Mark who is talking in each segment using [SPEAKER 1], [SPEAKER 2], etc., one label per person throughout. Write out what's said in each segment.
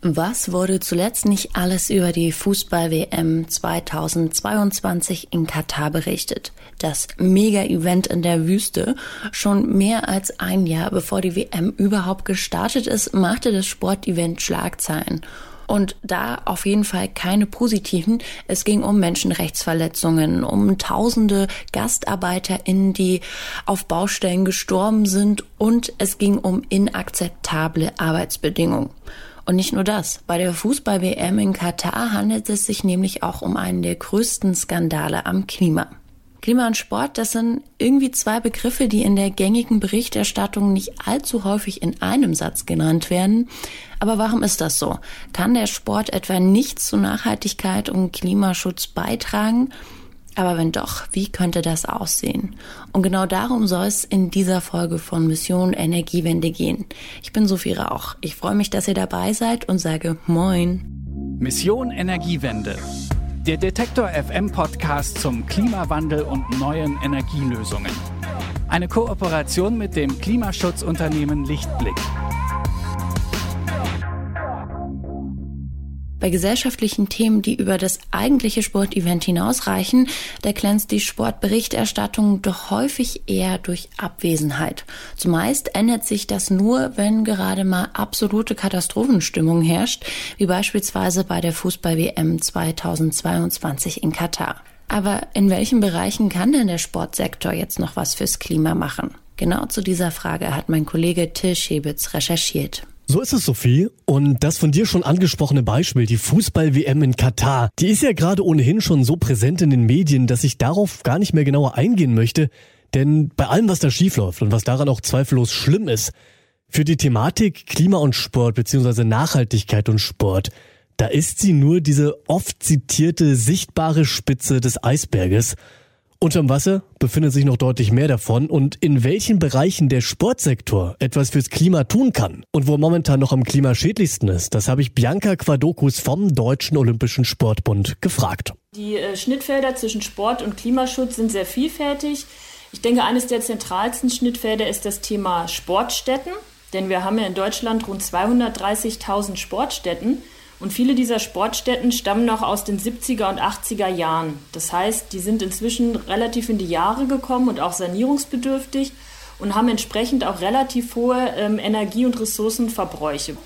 [SPEAKER 1] Was wurde zuletzt nicht alles über die Fußball-WM 2022 in Katar berichtet? Das Mega-Event in der Wüste. Schon mehr als ein Jahr bevor die WM überhaupt gestartet ist, machte das Sportevent Schlagzeilen. Und da auf jeden Fall keine positiven. Es ging um Menschenrechtsverletzungen, um tausende GastarbeiterInnen, die auf Baustellen gestorben sind und es ging um inakzeptable Arbeitsbedingungen. Und nicht nur das. Bei der Fußball-WM in Katar handelt es sich nämlich auch um einen der größten Skandale am Klima. Klima und Sport, das sind irgendwie zwei Begriffe, die in der gängigen Berichterstattung nicht allzu häufig in einem Satz genannt werden. Aber warum ist das so? Kann der Sport etwa nichts zu Nachhaltigkeit und Klimaschutz beitragen? Aber wenn doch, wie könnte das aussehen? Und genau darum soll es in dieser Folge von Mission Energiewende gehen. Ich bin Sophie Rauch. Ich freue mich, dass ihr dabei seid und sage Moin.
[SPEAKER 2] Mission Energiewende. Der Detektor FM Podcast zum Klimawandel und neuen Energielösungen. Eine Kooperation mit dem Klimaschutzunternehmen Lichtblick.
[SPEAKER 1] Bei gesellschaftlichen Themen, die über das eigentliche Sportevent hinausreichen, da glänzt die Sportberichterstattung doch häufig eher durch Abwesenheit. Zumeist ändert sich das nur, wenn gerade mal absolute Katastrophenstimmung herrscht, wie beispielsweise bei der Fußball-WM 2022 in Katar. Aber in welchen Bereichen kann denn der Sportsektor jetzt noch was fürs Klima machen? Genau zu dieser Frage hat mein Kollege Till Schebitz recherchiert.
[SPEAKER 3] So ist es, Sophie. Und das von dir schon angesprochene Beispiel, die Fußball-WM in Katar, die ist ja gerade ohnehin schon so präsent in den Medien, dass ich darauf gar nicht mehr genauer eingehen möchte. Denn bei allem, was da schiefläuft und was daran auch zweifellos schlimm ist, für die Thematik Klima und Sport beziehungsweise Nachhaltigkeit und Sport, da ist sie nur diese oft zitierte sichtbare Spitze des Eisberges. Unterm Wasser befindet sich noch deutlich mehr davon und in welchen Bereichen der Sportsektor etwas fürs Klima tun kann und wo momentan noch am klimaschädlichsten ist, das habe ich Bianca Quadokus vom Deutschen Olympischen Sportbund gefragt.
[SPEAKER 4] Die äh, Schnittfelder zwischen Sport und Klimaschutz sind sehr vielfältig. Ich denke, eines der zentralsten Schnittfelder ist das Thema Sportstätten, denn wir haben ja in Deutschland rund 230.000 Sportstätten. Und viele dieser Sportstätten stammen noch aus den 70er und 80er Jahren. Das heißt, die sind inzwischen relativ in die Jahre gekommen und auch sanierungsbedürftig und haben entsprechend auch relativ hohe ähm, Energie- und Ressourcenverbräuche.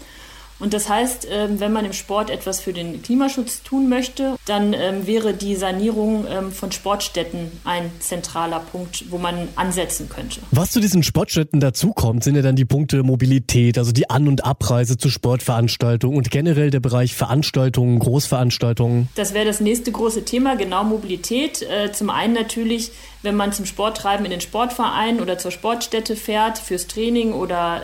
[SPEAKER 4] Und das heißt, ähm, wenn man im Sport etwas für den Klimaschutz tun möchte, dann ähm, wäre die Sanierung ähm, von Sportstätten ein zentraler Punkt, wo man ansetzen könnte.
[SPEAKER 3] Was zu diesen Sportstätten dazukommt, sind ja dann die Punkte Mobilität, also die An- und Abreise zu Sportveranstaltungen und generell der Bereich Veranstaltungen, Großveranstaltungen.
[SPEAKER 4] Das wäre das nächste große Thema, genau Mobilität. Äh, zum einen natürlich, wenn man zum Sporttreiben in den Sportverein oder zur Sportstätte fährt, fürs Training oder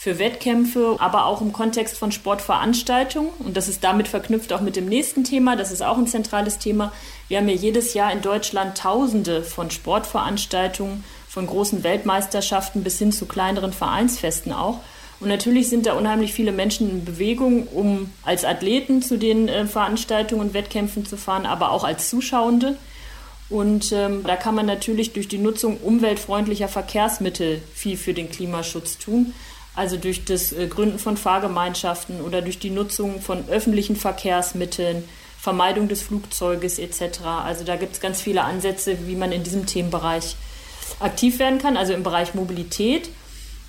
[SPEAKER 4] für Wettkämpfe, aber auch im Kontext von Sportveranstaltungen. Und das ist damit verknüpft auch mit dem nächsten Thema. Das ist auch ein zentrales Thema. Wir haben ja jedes Jahr in Deutschland Tausende von Sportveranstaltungen, von großen Weltmeisterschaften bis hin zu kleineren Vereinsfesten auch. Und natürlich sind da unheimlich viele Menschen in Bewegung, um als Athleten zu den äh, Veranstaltungen und Wettkämpfen zu fahren, aber auch als Zuschauende. Und ähm, da kann man natürlich durch die Nutzung umweltfreundlicher Verkehrsmittel viel für den Klimaschutz tun also durch das äh, Gründen von Fahrgemeinschaften oder durch die Nutzung von öffentlichen Verkehrsmitteln, Vermeidung des Flugzeuges etc. Also da gibt es ganz viele Ansätze, wie man in diesem Themenbereich aktiv werden kann, also im Bereich Mobilität.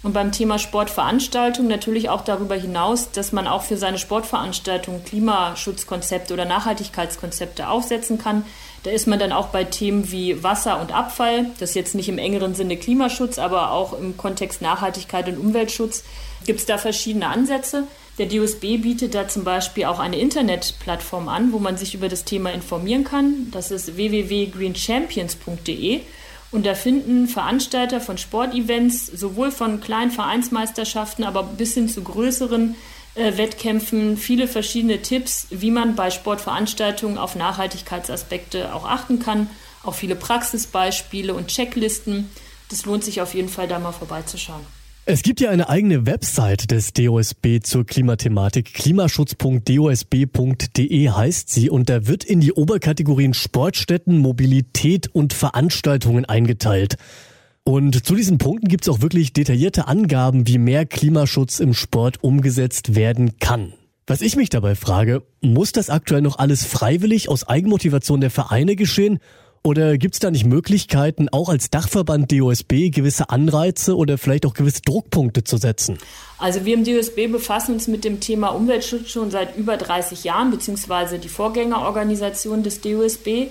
[SPEAKER 4] Und beim Thema Sportveranstaltung natürlich auch darüber hinaus, dass man auch für seine Sportveranstaltung Klimaschutzkonzepte oder Nachhaltigkeitskonzepte aufsetzen kann. Da ist man dann auch bei Themen wie Wasser und Abfall, das jetzt nicht im engeren Sinne Klimaschutz, aber auch im Kontext Nachhaltigkeit und Umweltschutz gibt es da verschiedene Ansätze. Der DUSB bietet da zum Beispiel auch eine Internetplattform an, wo man sich über das Thema informieren kann. Das ist www.greenchampions.de. Und da finden Veranstalter von Sportevents, sowohl von kleinen Vereinsmeisterschaften, aber bis hin zu größeren Wettkämpfen viele verschiedene Tipps, wie man bei Sportveranstaltungen auf Nachhaltigkeitsaspekte auch achten kann. Auch viele Praxisbeispiele und Checklisten. Das lohnt sich auf jeden Fall, da mal vorbeizuschauen.
[SPEAKER 3] Es gibt ja eine eigene Website des DOSB zur Klimathematik. Klimaschutz.dosb.de heißt sie und da wird in die Oberkategorien Sportstätten, Mobilität und Veranstaltungen eingeteilt. Und zu diesen Punkten gibt es auch wirklich detaillierte Angaben, wie mehr Klimaschutz im Sport umgesetzt werden kann. Was ich mich dabei frage, muss das aktuell noch alles freiwillig aus Eigenmotivation der Vereine geschehen? Oder gibt es da nicht Möglichkeiten, auch als Dachverband DOSB gewisse Anreize oder vielleicht auch gewisse Druckpunkte zu setzen?
[SPEAKER 4] Also wir im DOSB befassen uns mit dem Thema Umweltschutz schon seit über 30 Jahren, beziehungsweise die Vorgängerorganisation des DOSB.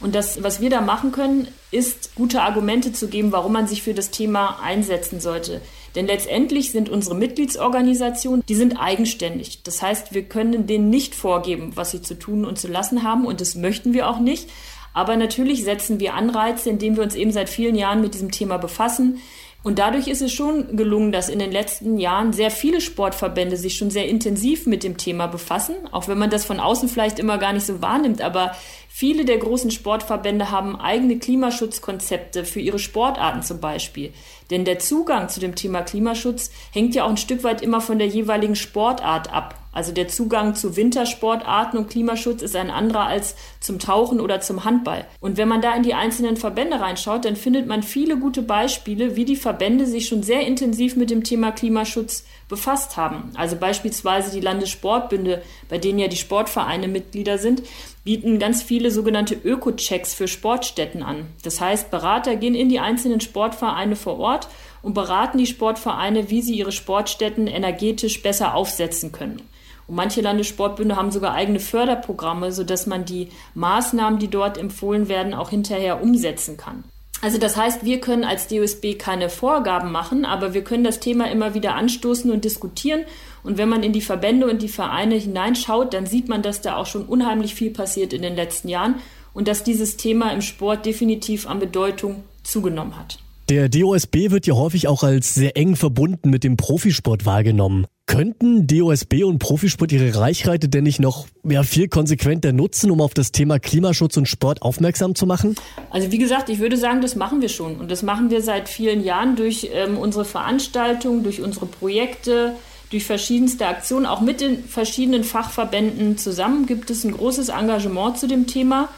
[SPEAKER 4] Und das, was wir da machen können, ist gute Argumente zu geben, warum man sich für das Thema einsetzen sollte. Denn letztendlich sind unsere Mitgliedsorganisationen, die sind eigenständig. Das heißt, wir können denen nicht vorgeben, was sie zu tun und zu lassen haben. Und das möchten wir auch nicht. Aber natürlich setzen wir Anreize, indem wir uns eben seit vielen Jahren mit diesem Thema befassen. Und dadurch ist es schon gelungen, dass in den letzten Jahren sehr viele Sportverbände sich schon sehr intensiv mit dem Thema befassen, auch wenn man das von außen vielleicht immer gar nicht so wahrnimmt. Aber viele der großen Sportverbände haben eigene Klimaschutzkonzepte für ihre Sportarten zum Beispiel. Denn der Zugang zu dem Thema Klimaschutz hängt ja auch ein Stück weit immer von der jeweiligen Sportart ab. Also der Zugang zu Wintersportarten und Klimaschutz ist ein anderer als zum Tauchen oder zum Handball. Und wenn man da in die einzelnen Verbände reinschaut, dann findet man viele gute Beispiele, wie die Verbände sich schon sehr intensiv mit dem Thema Klimaschutz befasst haben. Also beispielsweise die Landessportbünde, bei denen ja die Sportvereine Mitglieder sind, bieten ganz viele sogenannte Öko-Checks für Sportstätten an. Das heißt, Berater gehen in die einzelnen Sportvereine vor Ort und beraten die Sportvereine, wie sie ihre Sportstätten energetisch besser aufsetzen können. Und manche Landessportbünde haben sogar eigene Förderprogramme, sodass man die Maßnahmen, die dort empfohlen werden, auch hinterher umsetzen kann. Also das heißt, wir können als DOSB keine Vorgaben machen, aber wir können das Thema immer wieder anstoßen und diskutieren. Und wenn man in die Verbände und die Vereine hineinschaut, dann sieht man, dass da auch schon unheimlich viel passiert in den letzten Jahren und dass dieses Thema im Sport definitiv an Bedeutung zugenommen hat.
[SPEAKER 3] Der DOSB wird ja häufig auch als sehr eng verbunden mit dem Profisport wahrgenommen. Könnten DOSB und Profisport ihre Reichweite denn nicht noch ja, viel konsequenter nutzen, um auf das Thema Klimaschutz und Sport aufmerksam zu machen?
[SPEAKER 4] Also wie gesagt, ich würde sagen, das machen wir schon. Und das machen wir seit vielen Jahren durch ähm, unsere Veranstaltungen, durch unsere Projekte, durch verschiedenste Aktionen. Auch mit den verschiedenen Fachverbänden zusammen gibt es ein großes Engagement zu dem Thema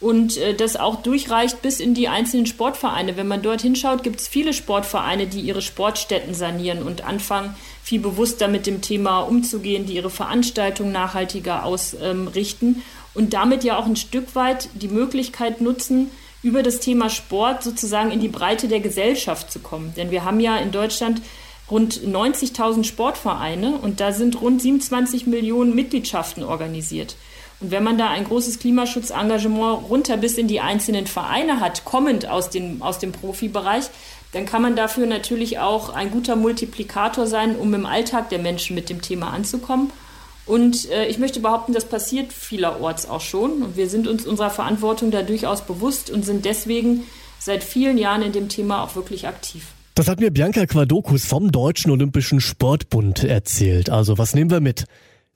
[SPEAKER 4] und äh, das auch durchreicht bis in die einzelnen Sportvereine. Wenn man dort hinschaut, gibt es viele Sportvereine, die ihre Sportstätten sanieren und anfangen, viel bewusster mit dem Thema umzugehen, die ihre Veranstaltungen nachhaltiger ausrichten und damit ja auch ein Stück weit die Möglichkeit nutzen, über das Thema Sport sozusagen in die Breite der Gesellschaft zu kommen. Denn wir haben ja in Deutschland rund 90.000 Sportvereine und da sind rund 27 Millionen Mitgliedschaften organisiert. Und wenn man da ein großes Klimaschutzengagement runter bis in die einzelnen Vereine hat, kommend aus dem, aus dem Profibereich, dann kann man dafür natürlich auch ein guter Multiplikator sein, um im Alltag der Menschen mit dem Thema anzukommen. Und äh, ich möchte behaupten, das passiert vielerorts auch schon. Und wir sind uns unserer Verantwortung da durchaus bewusst und sind deswegen seit vielen Jahren in dem Thema auch wirklich aktiv.
[SPEAKER 3] Das hat mir Bianca Quadokus vom Deutschen Olympischen Sportbund erzählt. Also was nehmen wir mit?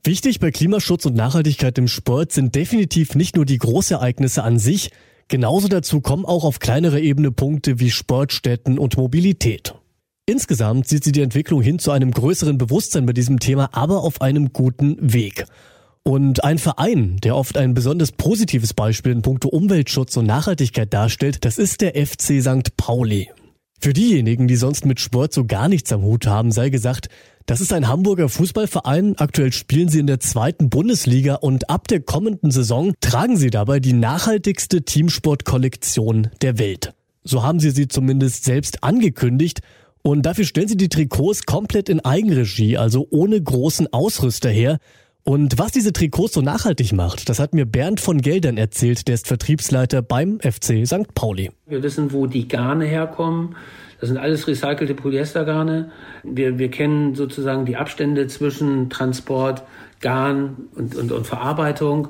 [SPEAKER 3] Wichtig bei Klimaschutz und Nachhaltigkeit im Sport sind definitiv nicht nur die Großereignisse an sich, genauso dazu kommen auch auf kleinerer Ebene Punkte wie Sportstätten und Mobilität. Insgesamt sieht sie die Entwicklung hin zu einem größeren Bewusstsein bei diesem Thema, aber auf einem guten Weg. Und ein Verein, der oft ein besonders positives Beispiel in puncto Umweltschutz und Nachhaltigkeit darstellt, das ist der FC St. Pauli. Für diejenigen, die sonst mit Sport so gar nichts am Hut haben, sei gesagt, das ist ein Hamburger Fußballverein. Aktuell spielen sie in der zweiten Bundesliga und ab der kommenden Saison tragen sie dabei die nachhaltigste Teamsportkollektion der Welt. So haben sie sie zumindest selbst angekündigt. Und dafür stellen sie die Trikots komplett in Eigenregie, also ohne großen Ausrüster her. Und was diese Trikots so nachhaltig macht, das hat mir Bernd von Geldern erzählt, der ist Vertriebsleiter beim FC St. Pauli.
[SPEAKER 5] Wir wissen, wo die Garne herkommen. Das sind alles recycelte Polyestergarne. Wir, wir kennen sozusagen die Abstände zwischen Transport, Garn und, und, und Verarbeitung.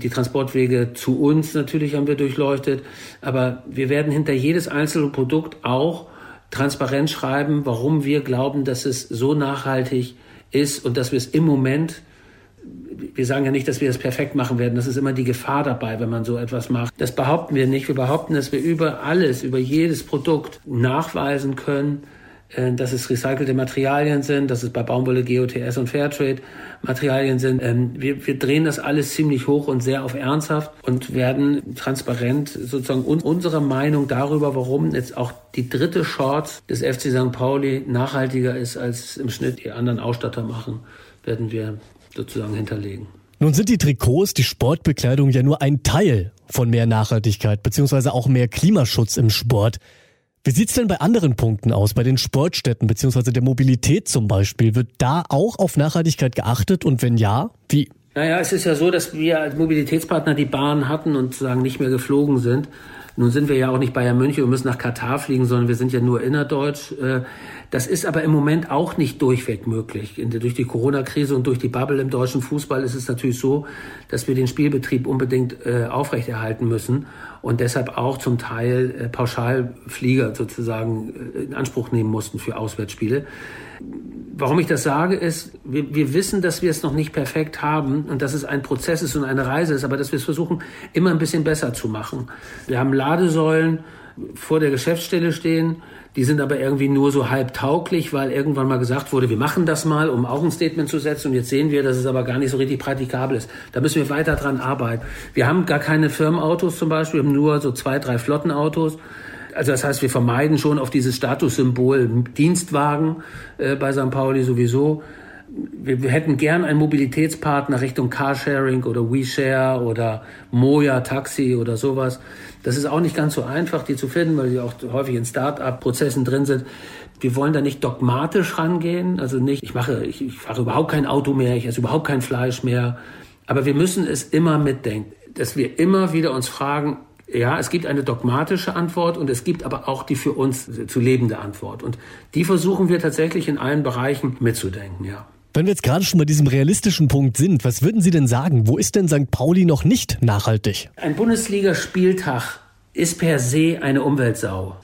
[SPEAKER 5] Die Transportwege zu uns natürlich haben wir durchleuchtet. Aber wir werden hinter jedes einzelne Produkt auch transparent schreiben, warum wir glauben, dass es so nachhaltig ist und dass wir es im Moment wir sagen ja nicht, dass wir es perfekt machen werden. Das ist immer die Gefahr dabei, wenn man so etwas macht. Das behaupten wir nicht. Wir behaupten, dass wir über alles, über jedes Produkt nachweisen können, äh, dass es recycelte Materialien sind, dass es bei Baumwolle GOTS und Fairtrade Materialien sind. Ähm, wir, wir drehen das alles ziemlich hoch und sehr auf ernsthaft und werden transparent sozusagen unsere Meinung darüber, warum jetzt auch die dritte Shorts des FC St. Pauli nachhaltiger ist, als im Schnitt die anderen Ausstatter machen, werden wir sozusagen hinterlegen.
[SPEAKER 3] Nun sind die Trikots, die Sportbekleidung ja nur ein Teil von mehr Nachhaltigkeit beziehungsweise auch mehr Klimaschutz im Sport. Wie sieht's denn bei anderen Punkten aus, bei den Sportstätten beziehungsweise der Mobilität zum Beispiel? Wird da auch auf Nachhaltigkeit geachtet und wenn ja, wie?
[SPEAKER 5] Naja, es ist ja so, dass wir als Mobilitätspartner die Bahn hatten und sozusagen nicht mehr geflogen sind. Nun sind wir ja auch nicht Bayern München und müssen nach Katar fliegen, sondern wir sind ja nur innerdeutsch. Äh, das ist aber im Moment auch nicht durchweg möglich. Durch die Corona-Krise und durch die Bubble im deutschen Fußball ist es natürlich so, dass wir den Spielbetrieb unbedingt äh, aufrechterhalten müssen und deshalb auch zum Teil äh, Pauschalflieger sozusagen in Anspruch nehmen mussten für Auswärtsspiele. Warum ich das sage, ist, wir, wir wissen, dass wir es noch nicht perfekt haben und dass es ein Prozess ist und eine Reise ist, aber dass wir es versuchen, immer ein bisschen besser zu machen. Wir haben Ladesäulen vor der Geschäftsstelle stehen, die sind aber irgendwie nur so halb tauglich, weil irgendwann mal gesagt wurde, wir machen das mal, um auch ein Statement zu setzen. Und jetzt sehen wir, dass es aber gar nicht so richtig praktikabel ist. Da müssen wir weiter dran arbeiten. Wir haben gar keine Firmenautos zum Beispiel, wir haben nur so zwei, drei Flottenautos. Also das heißt, wir vermeiden schon auf dieses Statussymbol Dienstwagen äh, bei St. Pauli sowieso. Wir, wir, hätten gern einen Mobilitätspartner Richtung Carsharing oder WeShare oder Moja Taxi oder sowas. Das ist auch nicht ganz so einfach, die zu finden, weil die auch häufig in Start-up-Prozessen drin sind. Wir wollen da nicht dogmatisch rangehen, also nicht, ich mache, ich, ich fahre überhaupt kein Auto mehr, ich esse überhaupt kein Fleisch mehr. Aber wir müssen es immer mitdenken, dass wir immer wieder uns fragen, ja, es gibt eine dogmatische Antwort und es gibt aber auch die für uns zu lebende Antwort. Und die versuchen wir tatsächlich in allen Bereichen mitzudenken, ja.
[SPEAKER 3] Wenn wir jetzt gerade schon bei diesem realistischen Punkt sind, was würden Sie denn sagen? Wo ist denn St. Pauli noch nicht nachhaltig?
[SPEAKER 5] Ein Bundesligaspieltag ist per se eine Umweltsau.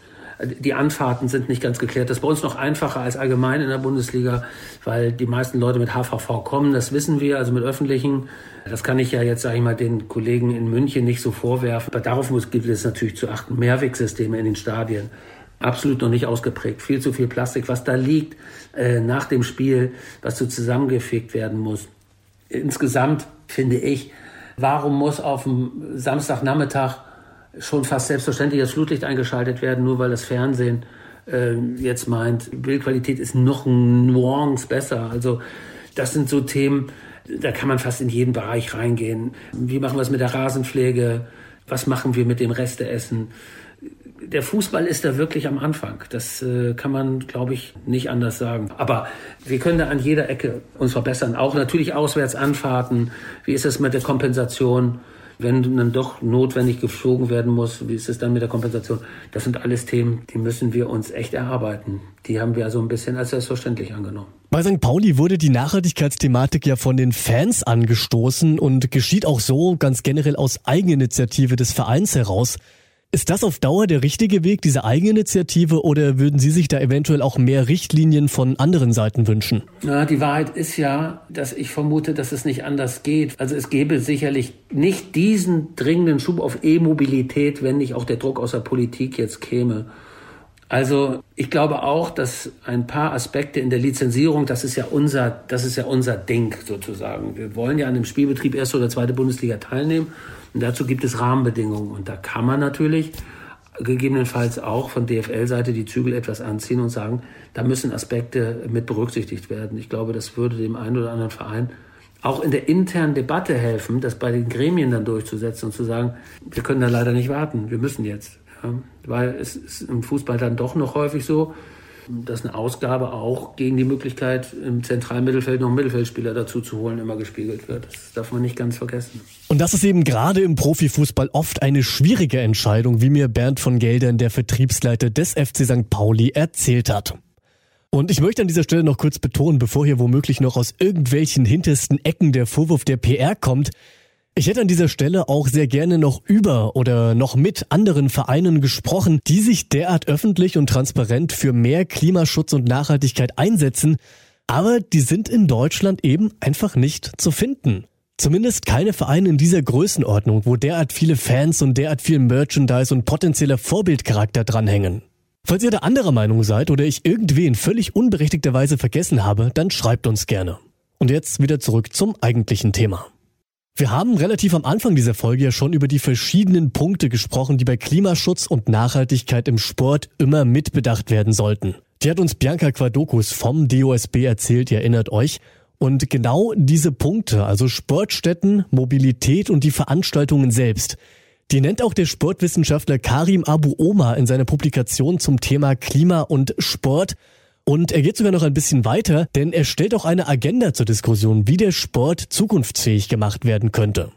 [SPEAKER 5] Die Anfahrten sind nicht ganz geklärt. Das ist bei uns noch einfacher als allgemein in der Bundesliga, weil die meisten Leute mit HVV kommen, das wissen wir, also mit öffentlichen. Das kann ich ja jetzt, sage ich mal, den Kollegen in München nicht so vorwerfen. Aber darauf muss, gibt es natürlich zu achten. Mehrwegsysteme in den Stadien. Absolut noch nicht ausgeprägt. Viel zu viel Plastik, was da liegt äh, nach dem Spiel, was so zusammengefegt werden muss. Insgesamt finde ich, warum muss auf dem Samstagnachmittag schon fast selbstverständlich das Flutlicht eingeschaltet werden, nur weil das Fernsehen äh, jetzt meint, Bildqualität ist noch ein Nuance besser. Also das sind so Themen, da kann man fast in jeden Bereich reingehen. Wie machen wir es mit der Rasenpflege? Was machen wir mit dem Resteessen? Der Fußball ist da wirklich am Anfang. Das äh, kann man, glaube ich, nicht anders sagen. Aber wir können da an jeder Ecke uns verbessern. Auch natürlich Auswärtsanfahrten. Wie ist es mit der Kompensation? Wenn dann doch notwendig geflogen werden muss, wie ist es dann mit der Kompensation? Das sind alles Themen, die müssen wir uns echt erarbeiten. Die haben wir also ein bisschen als selbstverständlich angenommen.
[SPEAKER 3] Bei St. Pauli wurde die Nachhaltigkeitsthematik ja von den Fans angestoßen und geschieht auch so ganz generell aus Eigeninitiative des Vereins heraus. Ist das auf Dauer der richtige Weg, diese Eigeninitiative, oder würden Sie sich da eventuell auch mehr Richtlinien von anderen Seiten wünschen?
[SPEAKER 5] Na, die Wahrheit ist ja, dass ich vermute, dass es nicht anders geht. Also es gäbe sicherlich nicht diesen dringenden Schub auf E-Mobilität, wenn nicht auch der Druck aus der Politik jetzt käme. Also ich glaube auch, dass ein paar Aspekte in der Lizenzierung, das ist ja unser, das ist ja unser Ding sozusagen. Wir wollen ja an dem Spielbetrieb erste oder zweite Bundesliga teilnehmen und dazu gibt es Rahmenbedingungen und da kann man natürlich gegebenenfalls auch von DFL-Seite die Zügel etwas anziehen und sagen, da müssen Aspekte mit berücksichtigt werden. Ich glaube, das würde dem einen oder anderen Verein auch in der internen Debatte helfen, das bei den Gremien dann durchzusetzen und zu sagen, wir können da leider nicht warten, wir müssen jetzt. Ja, weil es ist im Fußball dann doch noch häufig so, dass eine Ausgabe auch gegen die Möglichkeit, im zentralen Mittelfeld noch einen Mittelfeldspieler dazu zu holen, immer gespiegelt wird. Das darf man nicht ganz vergessen.
[SPEAKER 3] Und das ist eben gerade im Profifußball oft eine schwierige Entscheidung, wie mir Bernd von Geldern, der Vertriebsleiter des FC St. Pauli, erzählt hat. Und ich möchte an dieser Stelle noch kurz betonen, bevor hier womöglich noch aus irgendwelchen hintersten Ecken der Vorwurf der PR kommt, ich hätte an dieser Stelle auch sehr gerne noch über oder noch mit anderen Vereinen gesprochen, die sich derart öffentlich und transparent für mehr Klimaschutz und Nachhaltigkeit einsetzen, aber die sind in Deutschland eben einfach nicht zu finden. Zumindest keine Vereine in dieser Größenordnung, wo derart viele Fans und derart viel Merchandise und potenzieller Vorbildcharakter dranhängen. Falls ihr da anderer Meinung seid oder ich irgendwen völlig unberechtigterweise vergessen habe, dann schreibt uns gerne. Und jetzt wieder zurück zum eigentlichen Thema. Wir haben relativ am Anfang dieser Folge ja schon über die verschiedenen Punkte gesprochen, die bei Klimaschutz und Nachhaltigkeit im Sport immer mitbedacht werden sollten. Die hat uns Bianca Quadokus vom DOSB erzählt, ihr erinnert euch. Und genau diese Punkte, also Sportstätten, Mobilität und die Veranstaltungen selbst, die nennt auch der Sportwissenschaftler Karim Abu Omar in seiner Publikation zum Thema Klima und Sport. Und er geht sogar noch ein bisschen weiter, denn er stellt auch eine Agenda zur Diskussion, wie der Sport zukunftsfähig gemacht werden könnte.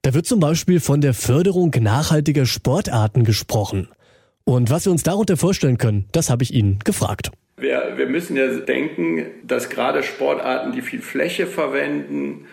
[SPEAKER 3] Da wird zum Beispiel von der Förderung nachhaltiger Sportarten gesprochen. Und was wir uns darunter vorstellen können, das habe ich ihn gefragt.
[SPEAKER 6] Wir, wir müssen ja denken, dass gerade Sportarten, die viel Fläche verwenden,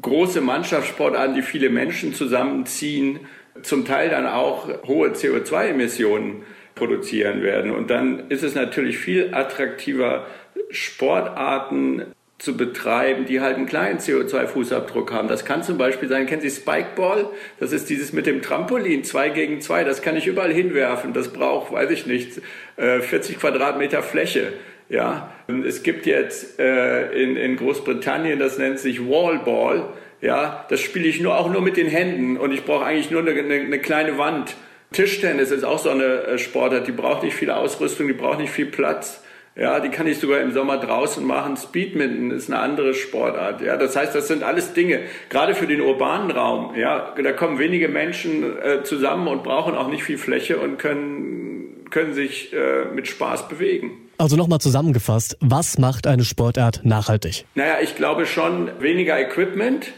[SPEAKER 6] große Mannschaftssportarten, die viele Menschen zusammenziehen, zum Teil dann auch hohe CO2-Emissionen produzieren werden. Und dann ist es natürlich viel attraktiver, Sportarten zu betreiben, die halt einen kleinen CO2-Fußabdruck haben. Das kann zum Beispiel sein, kennen Sie Spikeball? Das ist dieses mit dem Trampolin, zwei gegen zwei. Das kann ich überall hinwerfen. Das braucht, weiß ich nicht, 40 äh, Quadratmeter Fläche. Ja, es gibt jetzt äh, in, in Großbritannien, das nennt sich Wallball. Ja, das spiele ich nur auch nur mit den Händen und ich brauche eigentlich nur eine, eine, eine kleine Wand. Tischtennis ist auch so eine äh, Sportart, die braucht nicht viel Ausrüstung, die braucht nicht viel Platz. Ja, die kann ich sogar im Sommer draußen machen. Speedminton ist eine andere Sportart. Ja, das heißt, das sind alles Dinge, gerade für den urbanen Raum. Ja, da kommen wenige Menschen äh, zusammen und brauchen auch nicht viel Fläche und können, können sich äh, mit Spaß bewegen.
[SPEAKER 3] Also nochmal zusammengefasst, was macht eine Sportart nachhaltig?
[SPEAKER 6] Naja, ich glaube schon weniger Equipment,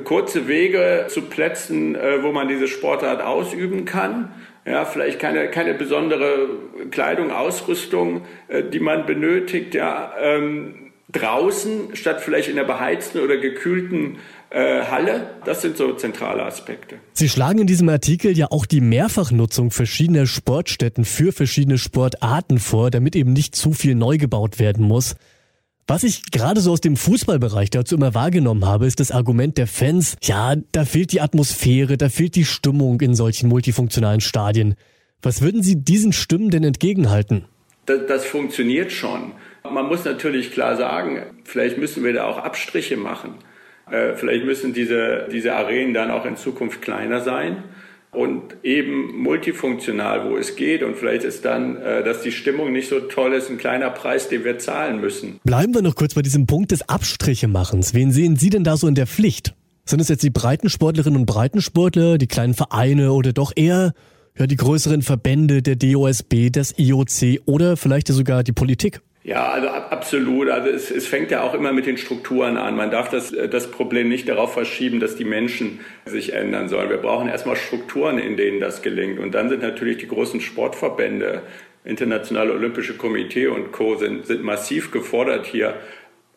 [SPEAKER 6] kurze Wege zu Plätzen, äh, wo man diese Sportart ausüben kann. Ja, vielleicht keine, keine besondere Kleidung, Ausrüstung, äh, die man benötigt. Ja, ähm, draußen statt vielleicht in der beheizten oder gekühlten äh, Halle. Das sind so zentrale Aspekte.
[SPEAKER 3] Sie schlagen in diesem Artikel ja auch die Mehrfachnutzung verschiedener Sportstätten für verschiedene Sportarten vor, damit eben nicht zu viel neu gebaut werden muss. Was ich gerade so aus dem Fußballbereich dazu immer wahrgenommen habe, ist das Argument der Fans, ja, da fehlt die Atmosphäre, da fehlt die Stimmung in solchen multifunktionalen Stadien. Was würden Sie diesen Stimmen denn entgegenhalten?
[SPEAKER 6] Das, das funktioniert schon. Man muss natürlich klar sagen, vielleicht müssen wir da auch Abstriche machen. Äh, vielleicht müssen diese, diese Arenen dann auch in Zukunft kleiner sein und eben multifunktional, wo es geht. Und vielleicht ist dann, äh, dass die Stimmung nicht so toll ist, ein kleiner Preis, den wir zahlen müssen.
[SPEAKER 3] Bleiben wir noch kurz bei diesem Punkt des Abstrichemachens. Wen sehen Sie denn da so in der Pflicht? Sind es jetzt die Breitensportlerinnen und Breitensportler, die kleinen Vereine oder doch eher ja, die größeren Verbände, der DOSB, das IOC oder vielleicht sogar die Politik?
[SPEAKER 6] Ja, also absolut. Also es, es fängt ja auch immer mit den Strukturen an. Man darf das, äh, das Problem nicht darauf verschieben, dass die Menschen sich ändern sollen. Wir brauchen erstmal Strukturen, in denen das gelingt. Und dann sind natürlich die großen Sportverbände, Internationale Olympische Komitee und Co. sind, sind massiv gefordert, hier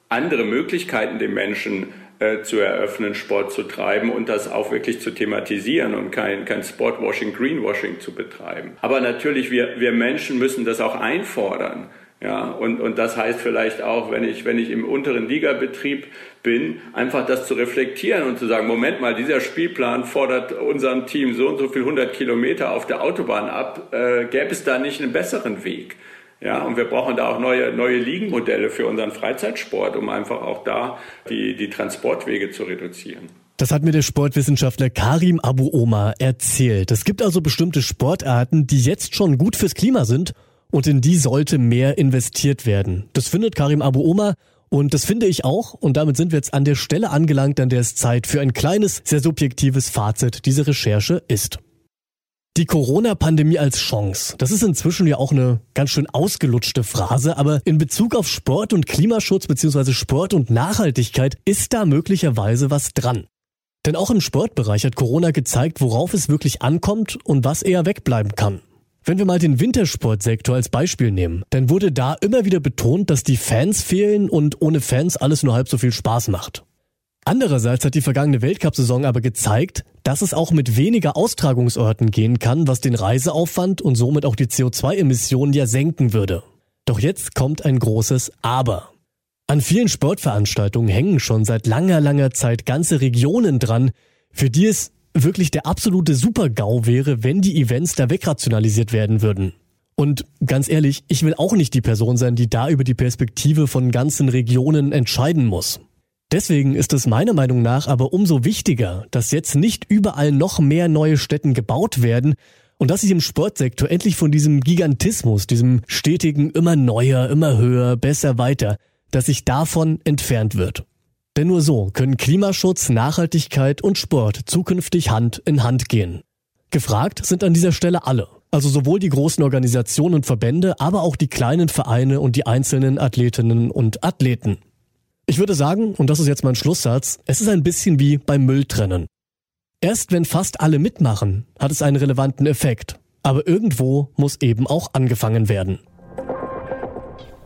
[SPEAKER 6] andere Möglichkeiten den Menschen äh, zu eröffnen, Sport zu treiben und das auch wirklich zu thematisieren und kein, kein Sportwashing, Greenwashing zu betreiben. Aber natürlich, wir, wir Menschen müssen das auch einfordern. Ja, und, und das heißt vielleicht auch, wenn ich, wenn ich im unteren Ligabetrieb bin, einfach das zu reflektieren und zu sagen, Moment mal, dieser Spielplan fordert unserem Team so und so viel 100 Kilometer auf der Autobahn ab. Äh, gäbe es da nicht einen besseren Weg? Ja, und wir brauchen da auch neue, neue Liegenmodelle für unseren Freizeitsport, um einfach auch da die, die Transportwege zu reduzieren.
[SPEAKER 3] Das hat mir der Sportwissenschaftler Karim Abu Omar erzählt. Es gibt also bestimmte Sportarten, die jetzt schon gut fürs Klima sind und in die sollte mehr investiert werden. Das findet Karim Abu Omar und das finde ich auch. Und damit sind wir jetzt an der Stelle angelangt, an der es Zeit für ein kleines, sehr subjektives Fazit dieser Recherche ist. Die Corona-Pandemie als Chance. Das ist inzwischen ja auch eine ganz schön ausgelutschte Phrase, aber in Bezug auf Sport und Klimaschutz bzw. Sport und Nachhaltigkeit ist da möglicherweise was dran. Denn auch im Sportbereich hat Corona gezeigt, worauf es wirklich ankommt und was eher wegbleiben kann. Wenn wir mal den Wintersportsektor als Beispiel nehmen, dann wurde da immer wieder betont, dass die Fans fehlen und ohne Fans alles nur halb so viel Spaß macht. Andererseits hat die vergangene Weltcup-Saison aber gezeigt, dass es auch mit weniger Austragungsorten gehen kann, was den Reiseaufwand und somit auch die CO2-Emissionen ja senken würde. Doch jetzt kommt ein großes Aber. An vielen Sportveranstaltungen hängen schon seit langer, langer Zeit ganze Regionen dran, für die es wirklich der absolute Super-GAU wäre, wenn die Events da wegrationalisiert werden würden. Und ganz ehrlich, ich will auch nicht die Person sein, die da über die Perspektive von ganzen Regionen entscheiden muss. Deswegen ist es meiner Meinung nach aber umso wichtiger, dass jetzt nicht überall noch mehr neue Städten gebaut werden und dass sich im Sportsektor endlich von diesem Gigantismus, diesem stetigen immer neuer, immer höher, besser weiter, dass sich davon entfernt wird. Denn nur so können Klimaschutz, Nachhaltigkeit und Sport zukünftig Hand in Hand gehen. Gefragt sind an dieser Stelle alle. Also sowohl die großen Organisationen und Verbände, aber auch die kleinen Vereine und die einzelnen Athletinnen und Athleten. Ich würde sagen, und das ist jetzt mein Schlusssatz, es ist ein bisschen wie beim Mülltrennen. Erst wenn fast alle mitmachen, hat es einen relevanten Effekt. Aber irgendwo muss eben auch angefangen werden.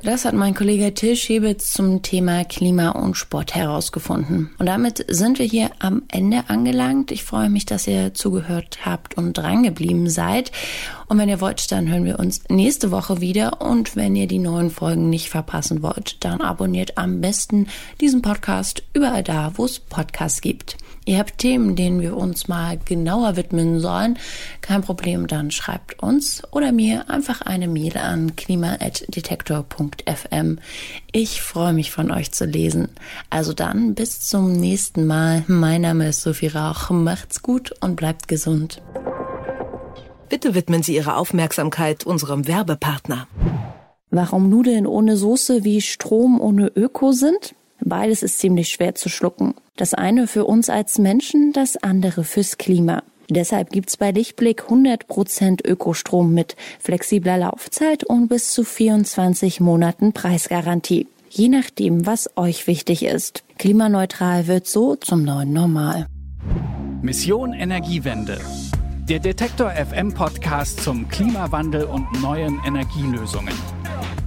[SPEAKER 1] Das hat mein Kollege Till Schäbitz zum Thema Klima und Sport herausgefunden. Und damit sind wir hier am Ende angelangt. Ich freue mich, dass ihr zugehört habt und drangeblieben seid. Und wenn ihr wollt, dann hören wir uns nächste Woche wieder. Und wenn ihr die neuen Folgen nicht verpassen wollt, dann abonniert am besten diesen Podcast überall da, wo es Podcasts gibt. Ihr habt Themen, denen wir uns mal genauer widmen sollen, kein Problem, dann schreibt uns oder mir einfach eine Mail an klima.detektor.fm. Ich freue mich von euch zu lesen. Also dann bis zum nächsten Mal. Mein Name ist Sophie Rauch. Macht's gut und bleibt gesund.
[SPEAKER 7] Bitte widmen Sie Ihre Aufmerksamkeit unserem Werbepartner.
[SPEAKER 1] Warum Nudeln ohne Soße wie Strom ohne Öko sind? Beides ist ziemlich schwer zu schlucken. Das eine für uns als Menschen, das andere fürs Klima. Deshalb gibt's bei Lichtblick 100% Ökostrom mit flexibler Laufzeit und bis zu 24 Monaten Preisgarantie. Je nachdem, was euch wichtig ist. Klimaneutral wird so zum neuen Normal.
[SPEAKER 2] Mission Energiewende. Der Detektor FM Podcast zum Klimawandel und neuen Energielösungen.